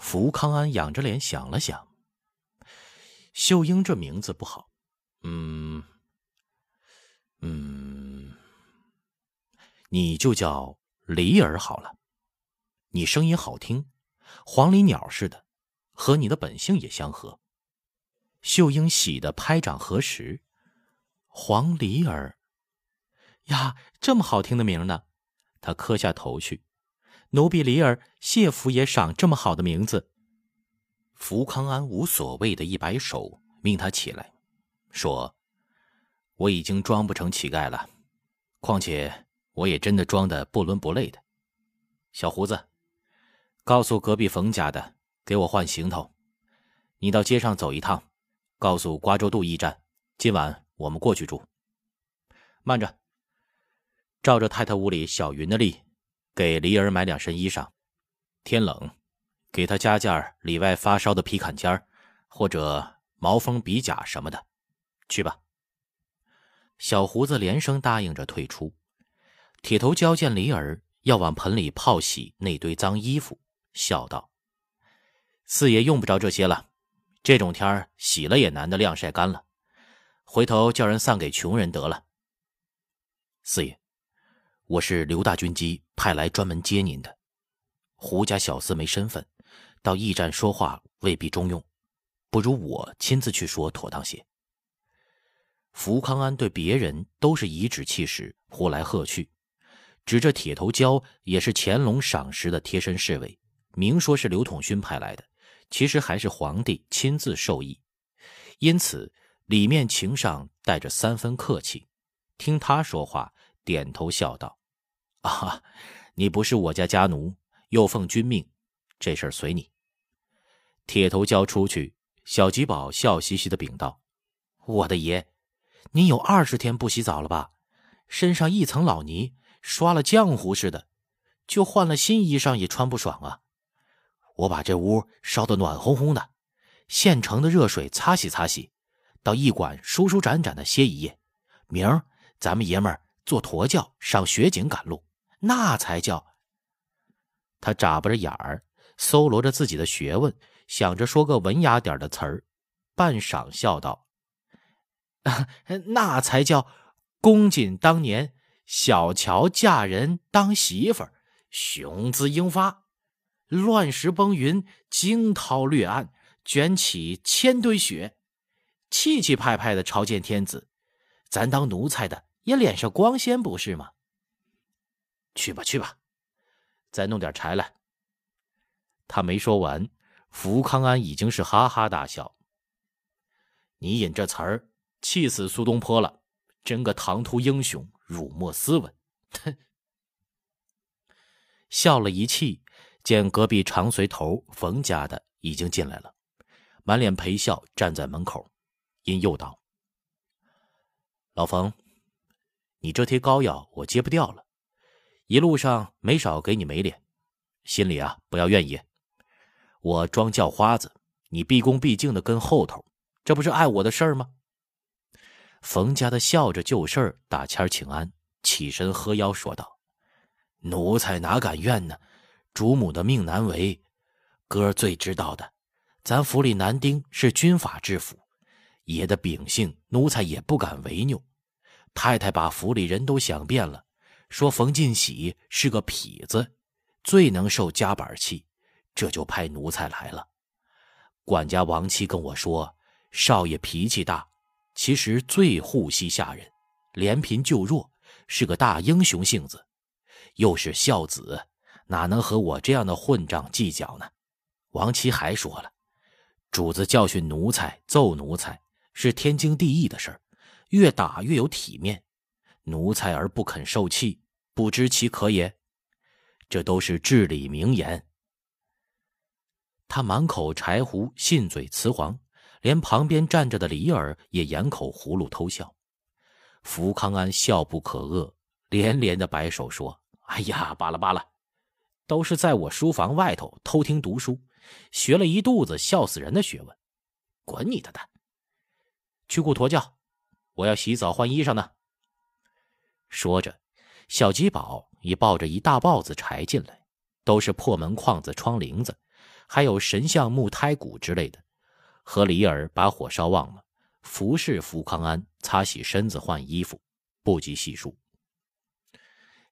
福康安仰着脸想了想，秀英这名字不好，嗯，嗯，你就叫梨儿好了。你声音好听，黄鹂鸟似的，和你的本性也相合。秀英喜得拍掌合十，黄鹂儿，呀，这么好听的名呢！他磕下头去。奴婢李儿，谢福爷赏这么好的名字。福康安无所谓的一摆手，命他起来，说：“我已经装不成乞丐了，况且我也真的装的不伦不类的。小胡子，告诉隔壁冯家的，给我换行头。你到街上走一趟，告诉瓜州渡驿站，今晚我们过去住。慢着，照着太太屋里小云的例。”给梨儿买两身衣裳，天冷，给他加件里外发烧的皮坎肩或者毛锋鼻甲什么的，去吧。小胡子连声答应着退出。铁头蛟见梨儿要往盆里泡洗那堆脏衣服，笑道：“四爷用不着这些了，这种天洗了也难得晾晒干了，回头叫人散给穷人得了。”四爷。我是刘大军机派来专门接您的，胡家小厮没身份，到驿站说话未必中用，不如我亲自去说妥当些。福康安对别人都是颐指气使，呼来喝去，指着铁头蛟也是乾隆赏识的贴身侍卫，明说是刘统勋派来的，其实还是皇帝亲自授意，因此里面情上带着三分客气。听他说话，点头笑道。啊，你不是我家家奴，又奉君命，这事儿随你。铁头交出去，小吉宝笑嘻嘻的禀道：“我的爷，您有二十天不洗澡了吧？身上一层老泥，刷了浆糊似的，就换了新衣裳也穿不爽啊！我把这屋烧得暖烘烘的，现成的热水擦洗擦洗，到驿馆舒舒展展的歇一夜。明儿咱们爷们儿坐驼轿上雪景赶路。”那才叫。他眨巴着眼儿，搜罗着自己的学问，想着说个文雅点的词儿，半晌笑道：“那才叫公瑾当年小乔嫁人当媳妇儿，雄姿英发，乱石崩云，惊涛掠岸，卷起千堆雪，气气派派的朝见天子。咱当奴才的也脸上光鲜，不是吗？”去吧，去吧，再弄点柴来。他没说完，福康安已经是哈哈大笑。你引这词儿，气死苏东坡了，真个唐突英雄，辱没斯文。哼！笑了一气，见隔壁长随头冯家的已经进来了，满脸陪笑站在门口，因又道：“老冯，你这贴膏药我接不掉了。”一路上没少给你没脸，心里啊不要怨言。我装叫花子，你毕恭毕敬的跟后头，这不是碍我的事儿吗？冯家的笑着就事儿打签请安，起身喝腰说道：“奴才哪敢怨呢？主母的命难违，哥最知道的。咱府里男丁是军法之府，爷的秉性奴才也不敢违拗。太太把府里人都想遍了。”说冯进喜是个痞子，最能受夹板气，这就派奴才来了。管家王七跟我说，少爷脾气大，其实最护惜下人，怜贫救弱，是个大英雄性子，又是孝子，哪能和我这样的混账计较呢？王七还说了，主子教训奴才、揍奴才是天经地义的事儿，越打越有体面。奴才而不肯受气，不知其可也。这都是至理名言。他满口柴胡，信嘴雌黄，连旁边站着的李耳也掩口葫芦偷笑。福康安笑不可遏，连连的摆手说：“哎呀，罢了罢了，都是在我书房外头偷听读书，学了一肚子笑死人的学问。滚你的蛋！去雇驼轿，我要洗澡换衣裳呢。”说着，小吉宝已抱着一大包子柴进来，都是破门框子、窗棂子，还有神像、木胎骨之类的。和李尔把火烧旺了，服侍福康安擦洗身子、换衣服，不计细数。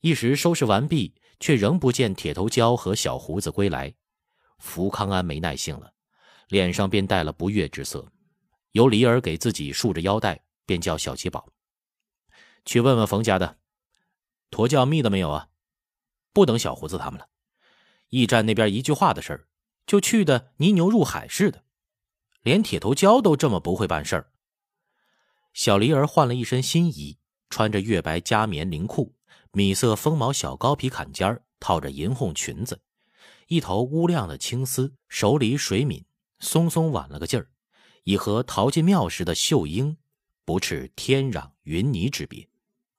一时收拾完毕，却仍不见铁头蛟和小胡子归来。福康安没耐性了，脸上便带了不悦之色。由李尔给自己束着腰带，便叫小吉宝去问问冯家的驼叫觅的没有啊？不等小胡子他们了，驿站那边一句话的事儿，就去的泥牛入海似的，连铁头蛟都这么不会办事儿。小梨儿换了一身新衣，穿着月白加棉绫裤。米色风毛小高皮坎肩套着银红裙子，一头乌亮的青丝，手里水抿，松松挽了个劲儿，已和逃进庙时的秀英不啻天壤云泥之别。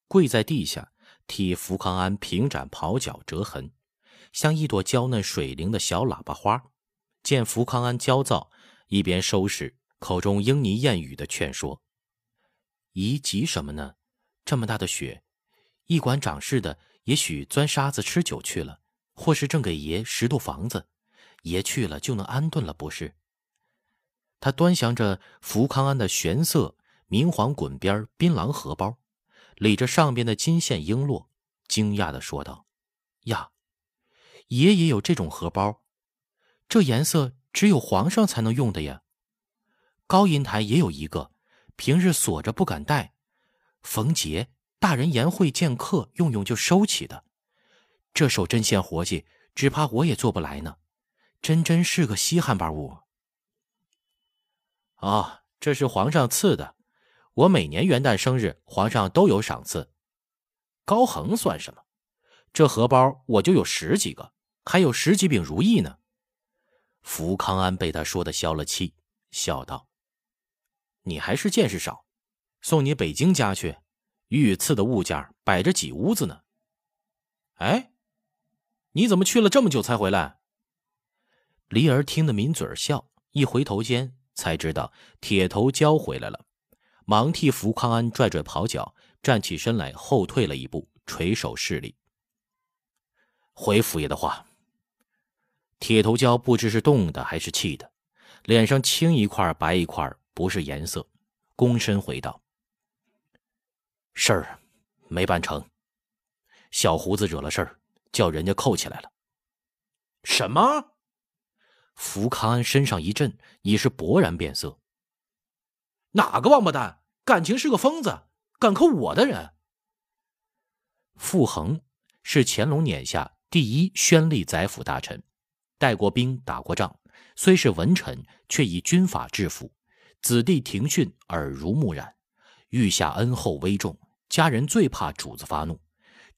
跪在地下，替福康安平展袍角折痕，像一朵娇嫩水灵的小喇叭花。见福康安焦躁，一边收拾，口中莺呢燕语的劝说：“姨急什么呢？这么大的雪。”驿馆掌事的也许钻沙子吃酒去了，或是正给爷拾掇房子，爷去了就能安顿了，不是？他端详着福康安的玄色明黄滚边槟榔荷包，理着上边的金线璎珞，惊讶的说道：“呀，爷也有这种荷包？这颜色只有皇上才能用的呀。高银台也有一个，平日锁着不敢戴，逢节。”大人言会见客用用就收起的，这手针线活计，只怕我也做不来呢。真真是个稀罕巴物。啊，这是皇上赐的，我每年元旦生日，皇上都有赏赐。高恒算什么？这荷包我就有十几个，还有十几柄如意呢。福康安被他说的消了气，笑道：“你还是见识少，送你北京家去。”御赐的物件摆着几屋子呢？哎，你怎么去了这么久才回来？梨儿听得抿嘴笑，一回头间才知道铁头交回来了，忙替福康安拽拽袍角，站起身来，后退了一步，垂手施礼。回府爷的话。铁头蛟不知是冻的还是气的，脸上青一块白一块，不是颜色，躬身回道。事儿没办成，小胡子惹了事儿，叫人家扣起来了。什么？福康安身上一震，已是勃然变色。哪个王八蛋，感情是个疯子，敢扣我的人？傅恒是乾隆年下第一宣力宰辅大臣，带过兵，打过仗，虽是文臣，却以军法治府，子弟庭训耳濡目染，御下恩厚威重。家人最怕主子发怒，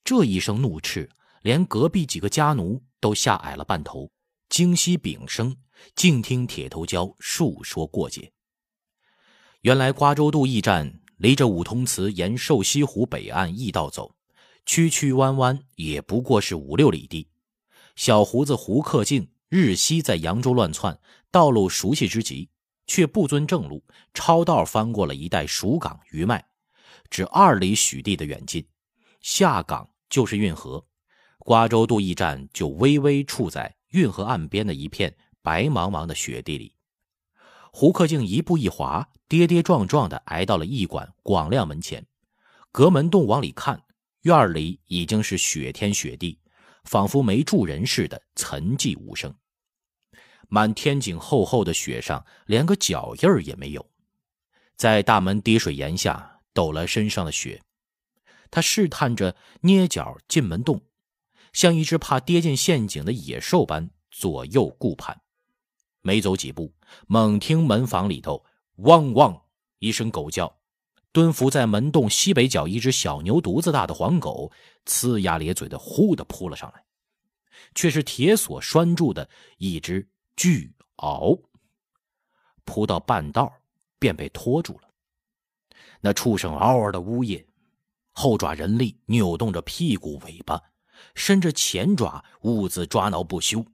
这一声怒斥，连隔壁几个家奴都吓矮了半头，惊息屏声，静听铁头蛟述说过节。原来瓜州渡驿站离着五通祠沿瘦西湖北岸驿道走，曲曲弯弯也不过是五六里地。小胡子胡克敬日夕在扬州乱窜，道路熟悉之极，却不遵正路，抄道翻过了一带蜀港余脉。只二里许地的远近，下港就是运河，瓜州渡驿站就微微处在运河岸边的一片白茫茫的雪地里。胡克敬一步一滑，跌跌撞撞地挨到了驿馆广亮门前，隔门洞往里看，院里已经是雪天雪地，仿佛没住人似的，沉寂无声。满天井厚厚的雪上，连个脚印儿也没有。在大门滴水岩下。抖了身上的雪，他试探着捏脚进门洞，像一只怕跌进陷阱的野兽般左右顾盼。没走几步，猛听门房里头汪汪一声狗叫，蹲伏在门洞西北角一只小牛犊子大的黄狗，呲牙咧嘴的呼的扑了上来，却是铁锁拴住的一只巨鳌，扑到半道便被拖住了。那畜生嗷嗷的呜咽，后爪人力扭动着屁股尾巴，伸着前爪兀自抓挠不休。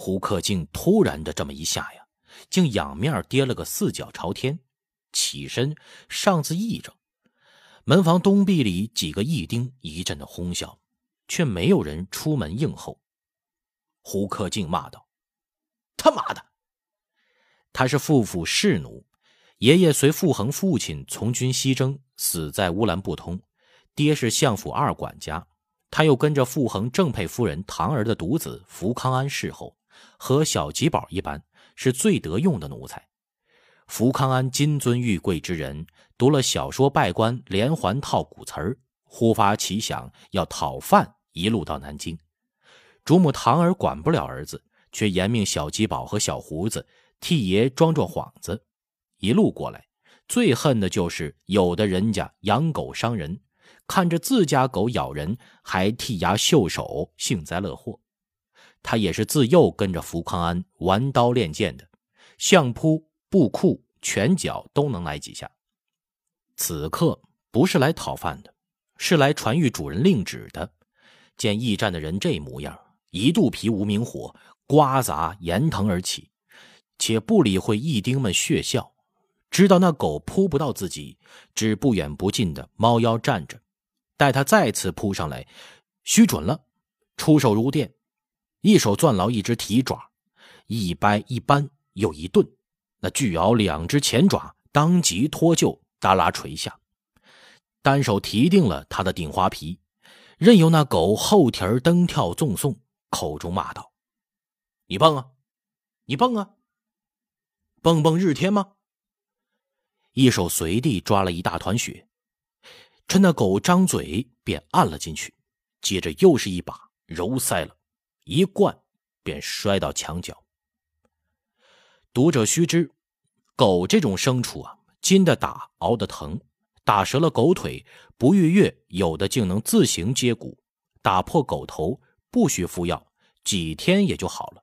胡克敬突然的这么一下呀，竟仰面跌了个四脚朝天，起身上自一怔。门房东壁里几个义丁一阵的哄笑，却没有人出门应候。胡克敬骂道：“他妈的！他是父父侍奴，爷爷随傅恒父亲从军西征，死在乌兰布通。爹是相府二管家，他又跟着傅恒正配夫人唐儿的独子福康安侍候，和小吉宝一般，是最得用的奴才。福康安金尊玉贵之人，读了小说拜官连环套古词儿，忽发奇想要讨饭，一路到南京。主母唐儿管不了儿子，却严命小吉宝和小胡子替爷装装幌子。一路过来，最恨的就是有的人家养狗伤人，看着自家狗咬人，还剔牙秀手，幸灾乐祸。他也是自幼跟着福康安玩刀练剑的，相扑、布库、拳脚都能来几下。此刻不是来讨饭的，是来传谕主人令旨的。见驿站的人这模样。一肚皮无名火，刮砸炎腾而起，且不理会义丁们血笑，知道那狗扑不到自己，只不远不近的猫腰站着，待他再次扑上来，须准了，出手如电，一手攥牢一只蹄爪，一掰一扳又一顿，那巨鳌两只前爪当即脱臼，耷拉垂下，单手提定了他的顶花皮，任由那狗后蹄儿蹬跳纵送。口中骂道：“你蹦啊，你蹦啊，蹦蹦日天吗？”一手随地抓了一大团血，趁那狗张嘴便按了进去，接着又是一把揉塞了，一灌便摔到墙角。读者须知，狗这种牲畜啊，筋的打熬的疼，打折了狗腿，不逾月有的竟能自行接骨，打破狗头。不需服药，几天也就好了。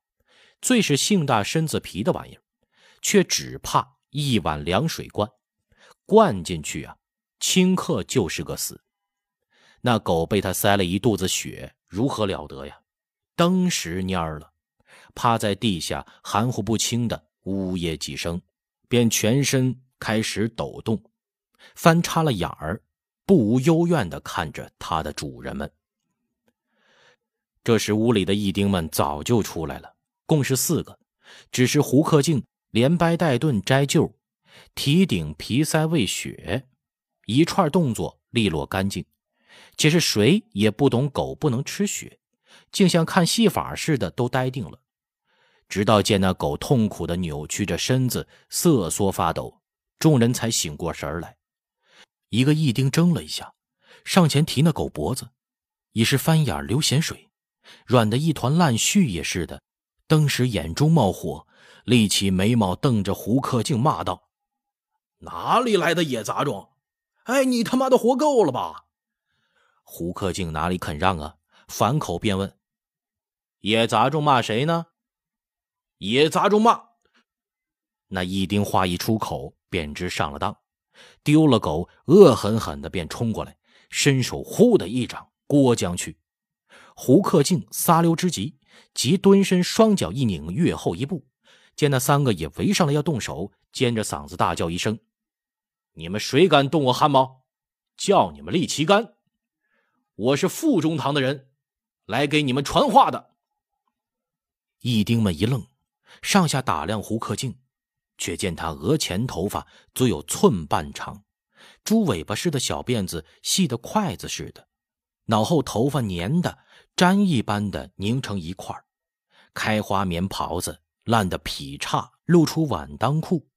最是性大身子皮的玩意儿，却只怕一碗凉水灌，灌进去啊，顷刻就是个死。那狗被他塞了一肚子血，如何了得呀？登时蔫了，趴在地下，含糊不清的呜咽几声，便全身开始抖动，翻插了眼儿，不无幽怨的看着他的主人们。这时，屋里的义丁们早就出来了，共是四个，只是胡克敬连掰带炖摘臼，提顶皮塞喂血，一串动作利落干净，且是谁也不懂狗不能吃血，竟像看戏法似的都呆定了。直到见那狗痛苦的扭曲着身子，瑟缩发抖，众人才醒过神来。一个义丁怔了一下，上前提那狗脖子，已是翻眼流咸水。软的一团烂絮也似的，登时眼中冒火，立起眉毛，瞪着胡克敬骂道：“哪里来的野杂种？哎，你他妈的活够了吧！”胡克敬哪里肯让啊，反口便问：“野杂种骂谁呢？”野杂种骂那一丁话一出口，便知上了当，丢了狗，恶狠狠的便冲过来，伸手呼的一掌郭将去。胡克敬撒溜之极，即蹲身，双脚一拧，跃后一步，见那三个也围上来要动手，尖着嗓子大叫一声：“你们谁敢动我汗毛？叫你们立旗杆！我是副中堂的人，来给你们传话的。”义丁们一愣，上下打量胡克敬，却见他额前头发足有寸半长，猪尾巴似的小辫子细得筷子似的，脑后头发粘的。粘一般的拧成一块开花棉袍子烂得劈叉，露出碗裆裤，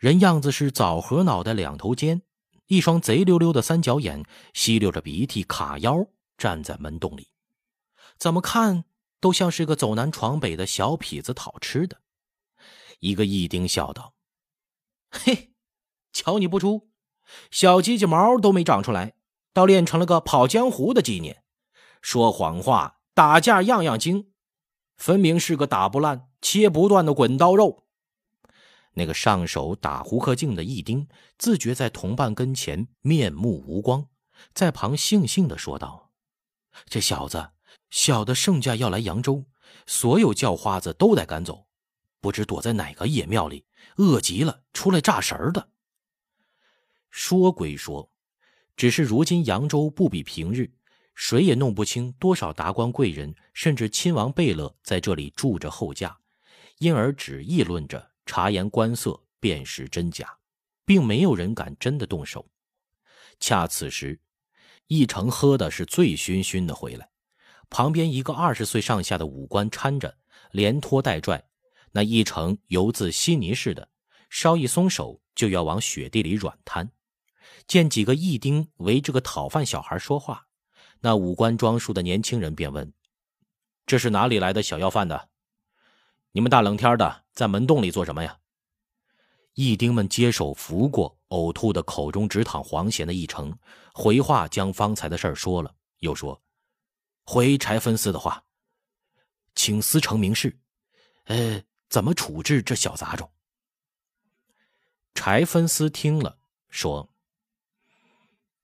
人样子是枣核脑袋两头尖，一双贼溜溜的三角眼，吸溜着鼻涕卡腰站在门洞里，怎么看都像是个走南闯北的小痞子讨吃的。一个义丁笑道：“嘿，瞧你不出，小鸡鸡毛都没长出来，倒练成了个跑江湖的纪念。”说谎话，打架样样精，分明是个打不烂、切不断的滚刀肉。那个上手打胡克敬的义丁，自觉在同伴跟前面目无光，在旁悻悻的说道：“这小子小的圣驾要来扬州，所有叫花子都得赶走，不知躲在哪个野庙里，饿极了出来诈食的。”说归说，只是如今扬州不比平日。谁也弄不清多少达官贵人，甚至亲王贝勒在这里住着后驾，因而只议论着察言观色，辨识真假，并没有人敢真的动手。恰此时，一成喝的是醉醺醺的回来，旁边一个二十岁上下的武官搀着，连拖带拽，那一成犹自稀泥似的，稍一松手就要往雪地里软瘫。见几个义丁围着个讨饭小孩说话，那五官装束的年轻人便问：“这是哪里来的小要饭的？你们大冷天的在门洞里做什么呀？”义丁们接手扶过呕吐的口中直淌黄涎的义成，回话将方才的事儿说了，又说：“回柴分司的话，请司成明示，呃，怎么处置这小杂种？”柴分司听了，说。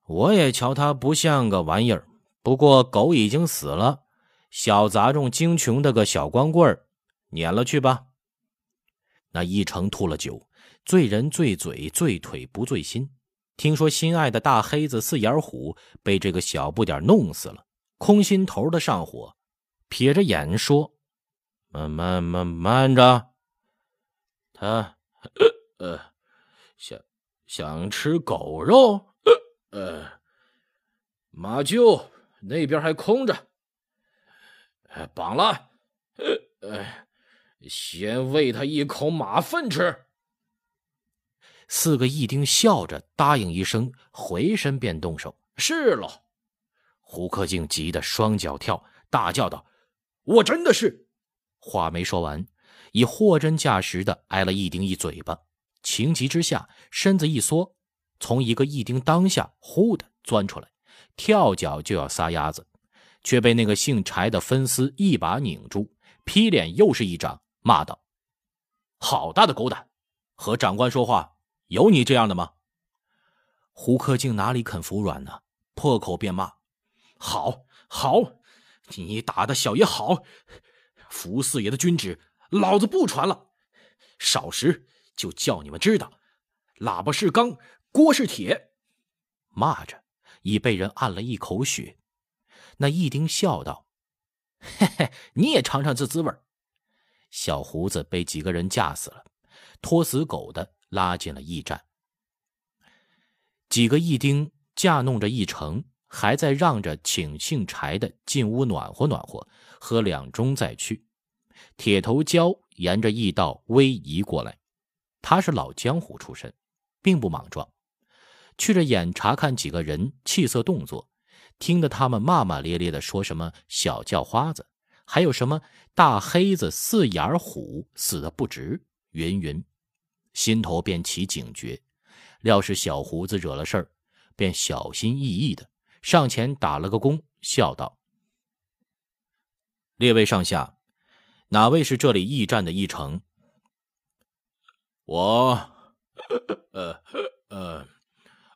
我也瞧他不像个玩意儿，不过狗已经死了，小杂种精穷的个小光棍儿，撵了去吧。那一成吐了酒，醉人醉嘴，醉腿不醉心。听说心爱的大黑子四眼虎被这个小不点弄死了，空心头的上火，撇着眼说：“慢慢慢慢着，他呃想想吃狗肉。”呃，马厩那边还空着，绑了。呃，先喂他一口马粪吃。四个义丁笑着答应一声，回身便动手。是喽。胡克敬急得双脚跳，大叫道：“我真的是！”话没说完，已货真价实的挨了一丁一嘴巴。情急之下，身子一缩。从一个一丁当下，呼的钻出来，跳脚就要撒丫子，却被那个姓柴的分司一把拧住，劈脸又是一掌，骂道：“好大的狗胆！和长官说话，有你这样的吗？”胡克敬哪里肯服软呢？破口便骂：“好，好，你打的小爷好！福四爷的军旨，老子不传了。少时就叫你们知道，喇叭是钢。”锅是铁，骂着已被人按了一口血。那一丁笑道：“嘿嘿，你也尝尝这滋味。”小胡子被几个人架死了，拖死狗的拉进了驿站。几个义丁架弄着一程，还在让着请姓柴的进屋暖和暖和，喝两盅再去。铁头蛟沿着驿道逶移过来，他是老江湖出身，并不莽撞。去着眼查看几个人气色动作，听得他们骂骂咧咧的说什么小叫花子，还有什么大黑子四眼虎死的不值，云云，心头便起警觉。料是小胡子惹了事儿，便小心翼翼的上前打了个躬，笑道：“列位上下，哪位是这里驿站的驿丞？”我，呃呃。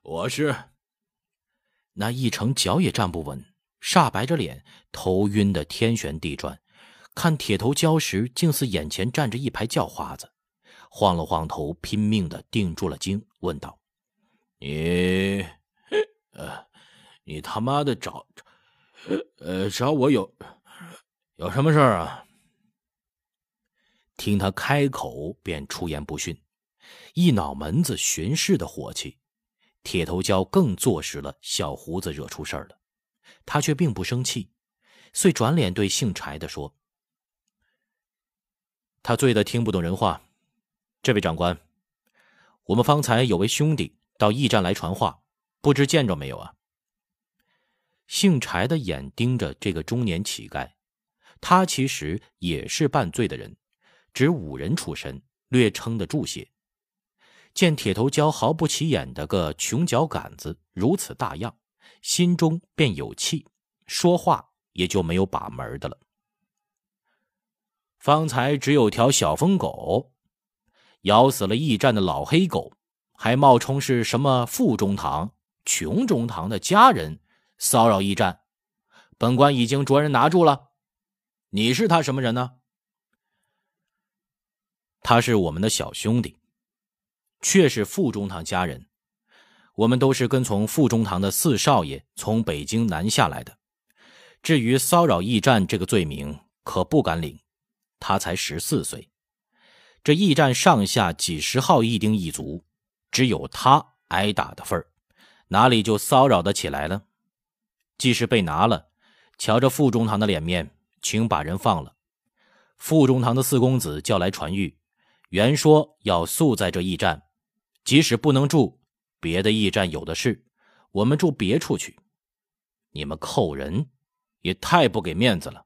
我是那驿丞，脚也站不稳，煞白着脸，头晕的天旋地转。看铁头蛟时，竟似眼前站着一排叫花子，晃了晃头，拼命的定住了睛，问道：“你，呃，你他妈的找，呃，找我有有什么事儿啊？”听他开口，便出言不逊，一脑门子巡视的火气。铁头蛟更坐实了小胡子惹出事儿了，他却并不生气，遂转脸对姓柴的说：“他醉得听不懂人话。这位长官，我们方才有位兄弟到驿站来传话，不知见着没有啊？”姓柴的眼盯着这个中年乞丐，他其实也是半醉的人，只五人出身，略撑得住些。见铁头蛟毫不起眼的个穷脚杆子如此大样，心中便有气，说话也就没有把门的了。方才只有条小疯狗，咬死了驿站的老黑狗，还冒充是什么富中堂、穷中堂的家人，骚扰驿站。本官已经着人拿住了。你是他什么人呢？他是我们的小兄弟。却是傅中堂家人，我们都是跟从傅中堂的四少爷从北京南下来的。至于骚扰驿站这个罪名，可不敢领。他才十四岁，这驿站上下几十号义丁一卒，只有他挨打的份儿，哪里就骚扰得起来了？即使被拿了，瞧着傅中堂的脸面，请把人放了。傅中堂的四公子叫来传谕，原说要宿在这驿站，即使不能住，别的驿站有的是，我们住别处去。你们扣人，也太不给面子了。